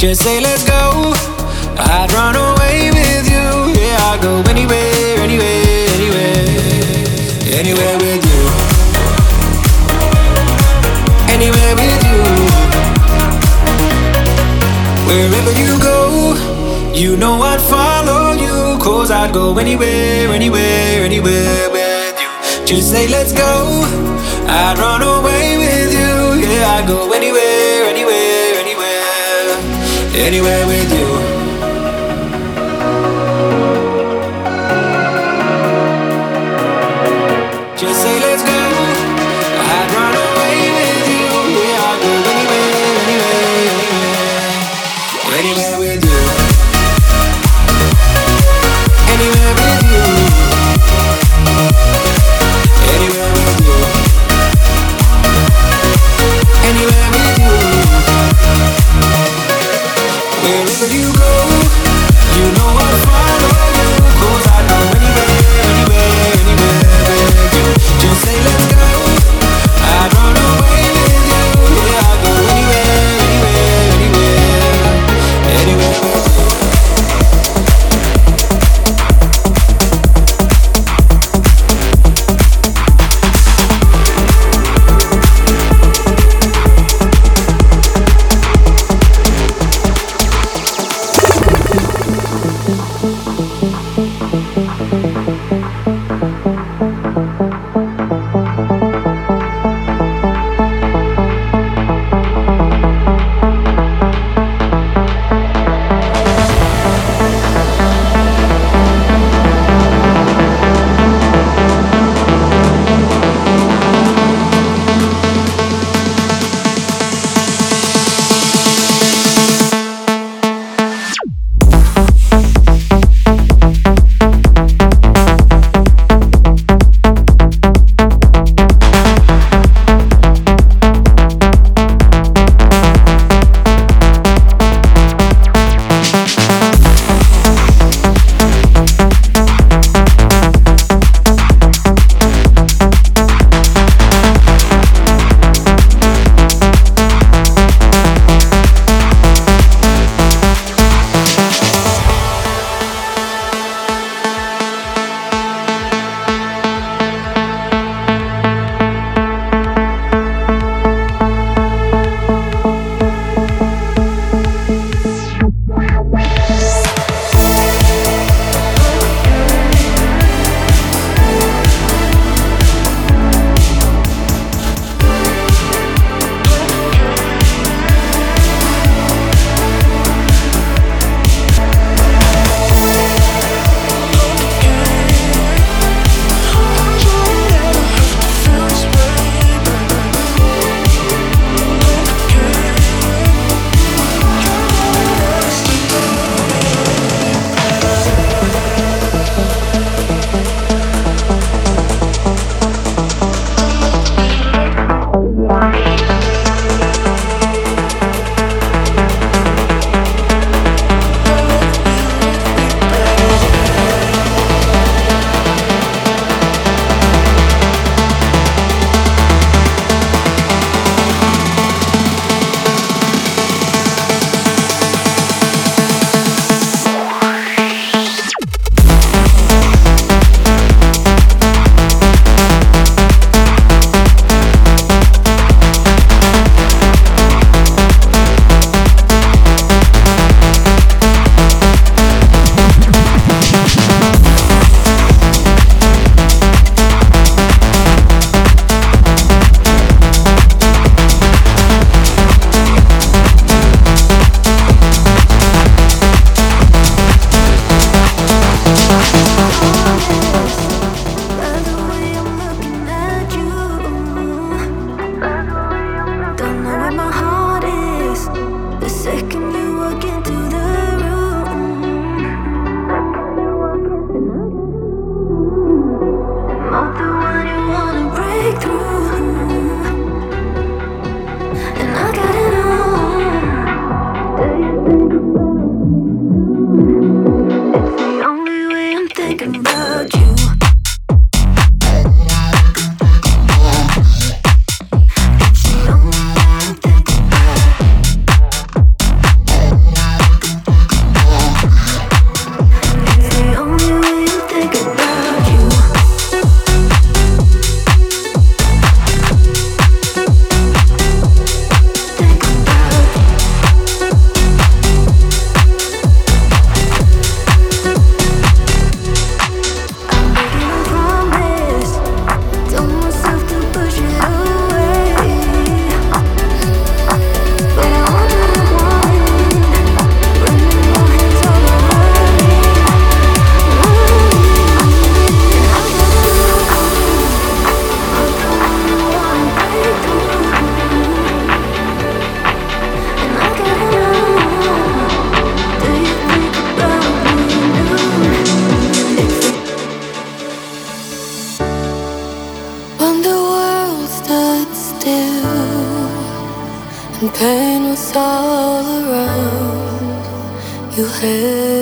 Just say, let's go. I'd run away with you. Yeah, I'd go anywhere, anywhere, anywhere. Anywhere with you. Anywhere with you. Wherever you go, you know I'd follow you. Cause I'd go anywhere, anywhere, anywhere with you. Just say, let's go. I'd run away with you. Yeah, I'd go anywhere. Anywhere with you. près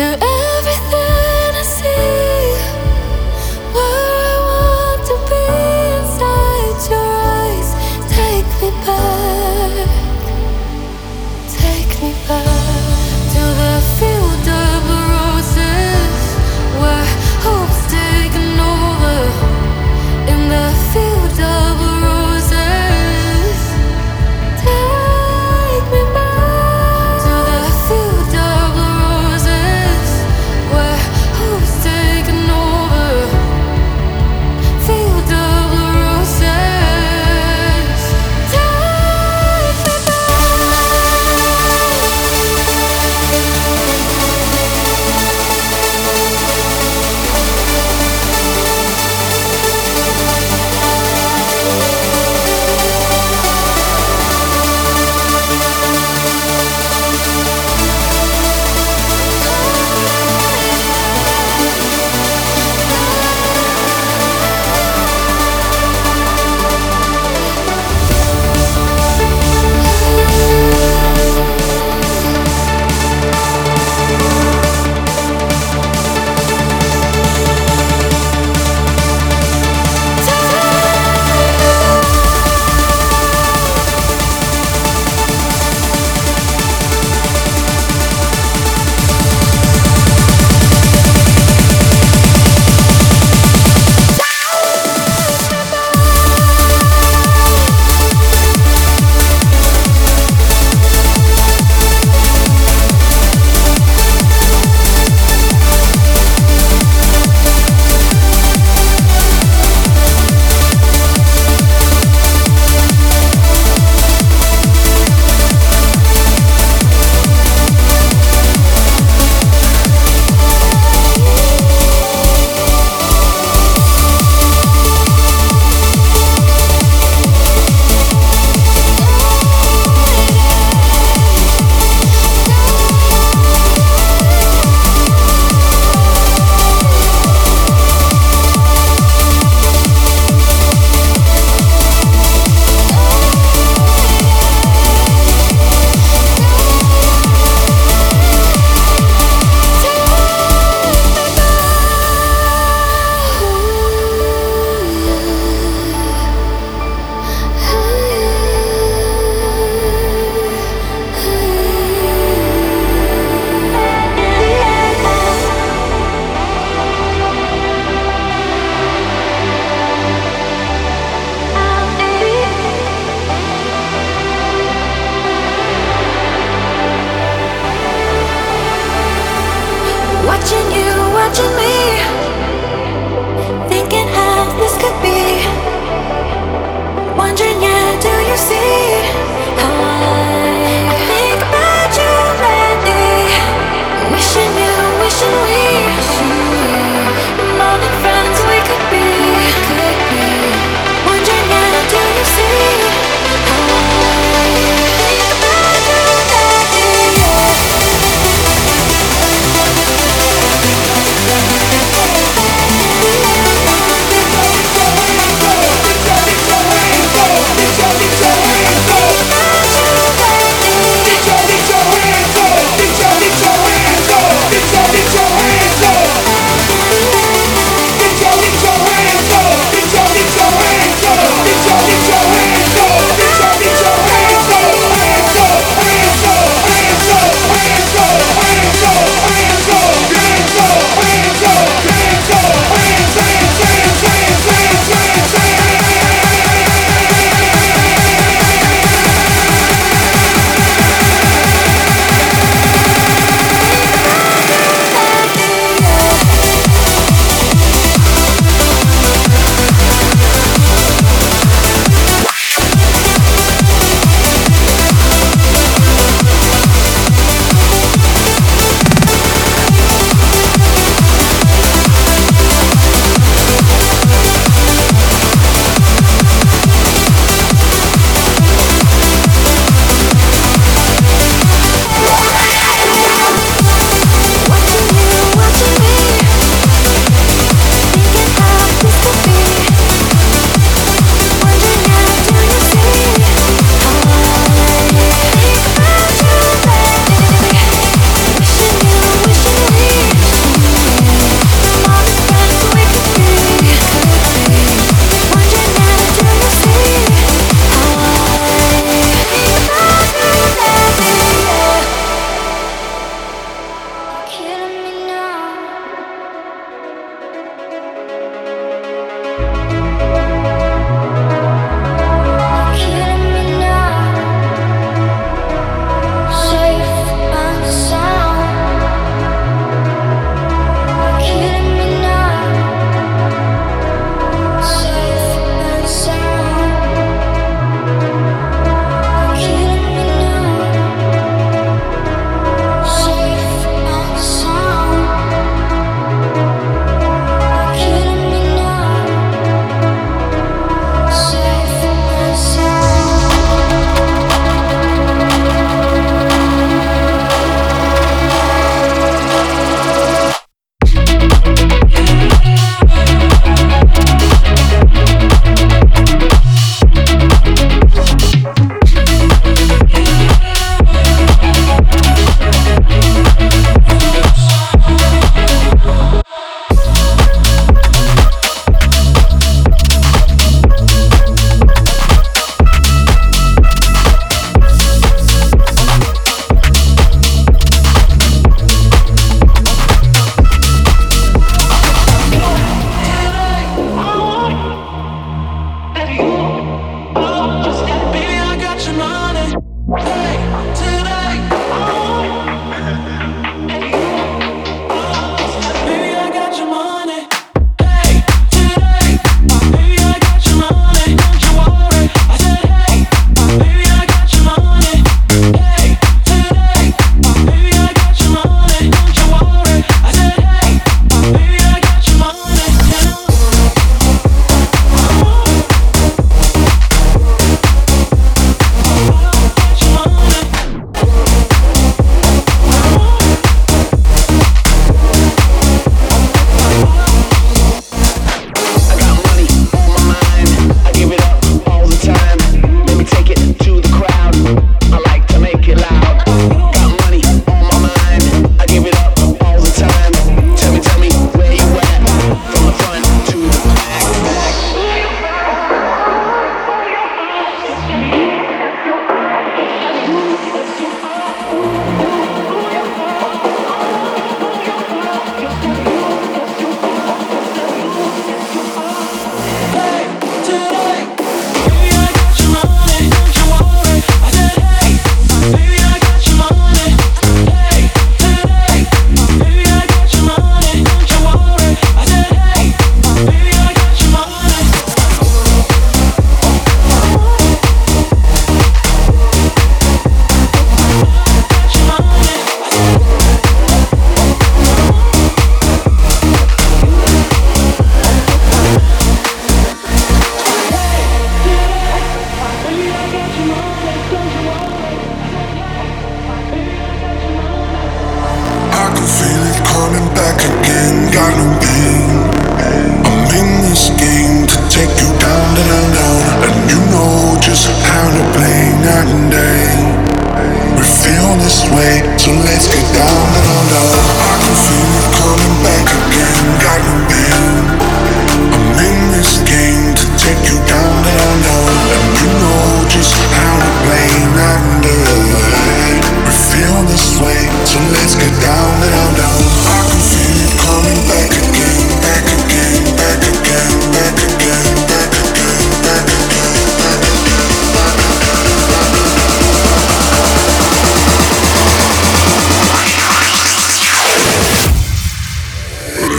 Yeah.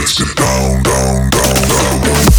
Let's get down, down, down, down,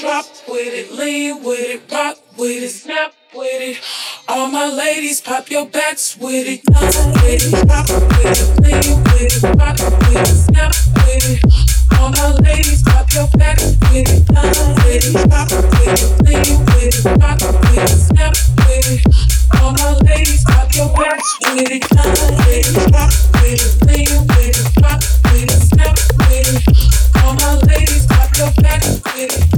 drop with it, lean with it, rock with it, snap with it. All my ladies, pop your backs with it, bounce with it, drop with it, lean with it, rock with it, snap with it. All my ladies, pop your backs with it, bounce with it, drop with it, lean with it, rock with it, snap with it. All my ladies, pop your backs with it, bounce with it, drop with it, lean with it, rock with it, snap with it. All my ladies, pop your back with it,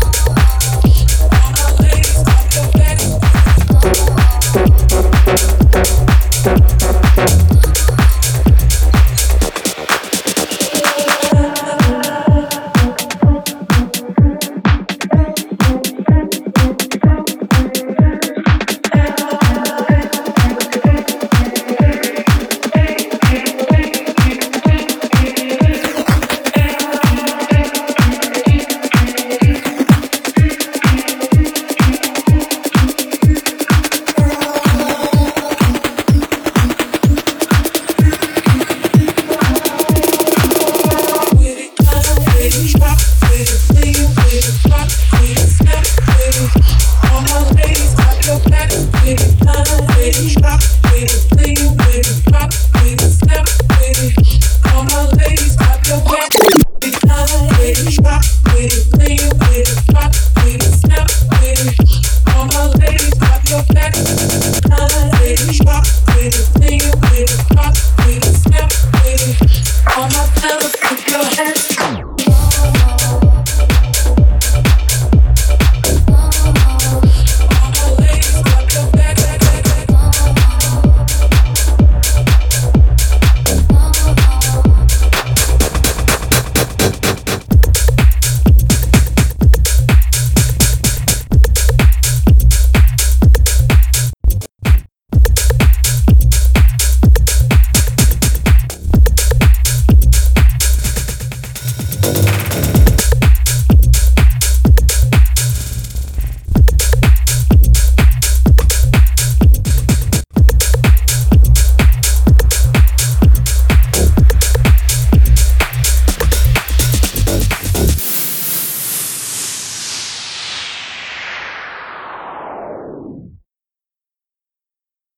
yourself, girl.